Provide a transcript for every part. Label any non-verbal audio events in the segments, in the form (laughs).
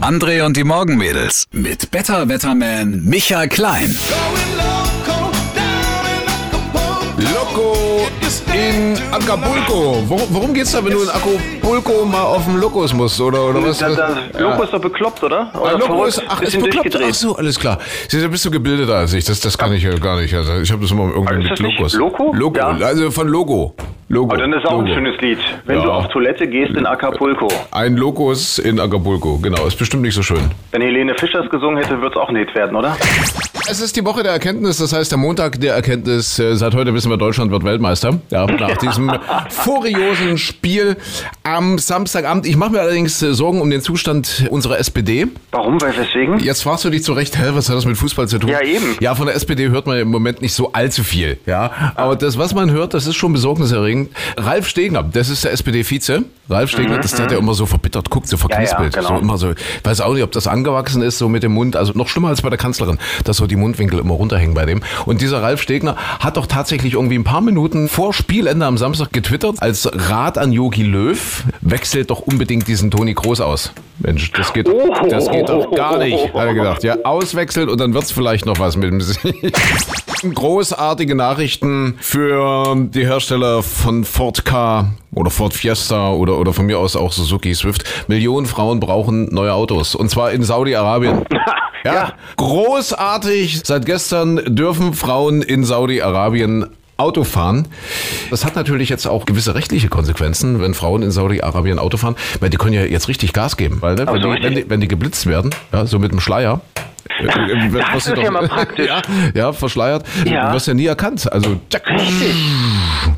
André und die Morgenmädels mit Better Wetterman Michael Klein. Loco in Acapulco. Worum, worum geht's da, wenn du in Acapulco mal auf den Lokos musst, oder, oder was? Da, da, Loco ist doch bekloppt, oder? Ah, oder Loco verrückt? ist, ach, ist bekloppt. Ach so, alles klar. Siehst du, bist du gebildeter als ich. Das, das kann ich ja gar nicht. Also ich habe das immer irgendwie mit das nicht Logos. Loco? Logo, Ja. also von Logo. Logo. Aber dann ist auch ein Logo. schönes Lied. Wenn Ja. du auf Toilette gehst in Acapulco. Ein Logos in Acapulco, genau. Ist bestimmt nicht so schön. Wenn Helene Fischer es gesungen hätte, würde es auch ein Hit werden, oder? Es ist die Woche der Erkenntnis, das heißt der Montag der Erkenntnis. Äh, Seit heute wissen wir, Deutschland wird Weltmeister. Ja, nach diesem (laughs) furiosen Spiel am Samstagabend. Ich mache mir allerdings äh, Sorgen um den Zustand unserer SPD. Warum? Weil weswegen? Jetzt fragst du dich zu Recht, hä, was hat das mit Fußball zu tun? Ja, eben. Ja, von der SPD hört man im Moment nicht so allzu viel. Ja, aber das, was man hört, das ist schon besorgniserregend. Ralf Stegner, das ist der SPD-Vize. Ralf Stegner, das der, der immer so verbittert guckt, so verknispelt. Mhm, Ja, ja, genau. So immer so, weiß auch nicht, ob das angewachsen ist, so mit dem Mund. Also noch schlimmer als bei der Kanzlerin, dass so die Mundwinkel immer runterhängen bei dem. Und dieser Ralf Stegner hat doch tatsächlich irgendwie ein paar Minuten vor Spielende am Samstag getwittert, als Rat an Yogi Löw, wechselt doch unbedingt diesen Toni Groß aus. Mensch, das geht, das geht doch gar nicht, hat er gedacht. Ja, auswechseln und dann wird's vielleicht noch was mit dem (laughs) Sieg. Großartige Nachrichten für die Hersteller von Ford K oder Ford Fiesta oder, oder von mir aus auch Suzuki Swift. Millionen Frauen brauchen neue Autos und zwar in Saudi-Arabien. (laughs) Ja, großartig. Seit gestern dürfen Frauen in Saudi-Arabien Auto fahren. Das hat natürlich jetzt auch gewisse rechtliche Konsequenzen, wenn Frauen in Saudi-Arabien Auto fahren, weil die können ja jetzt richtig Gas geben, weil ne, wenn, so die, richtig. wenn, die, wenn die geblitzt werden, ja, so mit dem Schleier. äh, äh, Das was ist sie ja mal praktisch. (laughs) Ja, ja, verschleiert. Ja. Du wirst ja nie erkannt. Also tschack,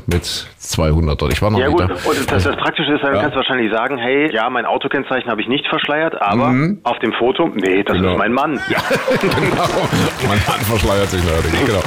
mit 200 dort. Ich war noch Ja nicht gut, da. und das, das Praktische ist, dann Ja. kannst du wahrscheinlich sagen, hey, ja, mein Autokennzeichen habe ich nicht verschleiert, aber auf dem Foto, nee, das Mhm. Genau. ist mein Mann. (laughs) genau. Mein Mann verschleiert sich neuerdings. Genau.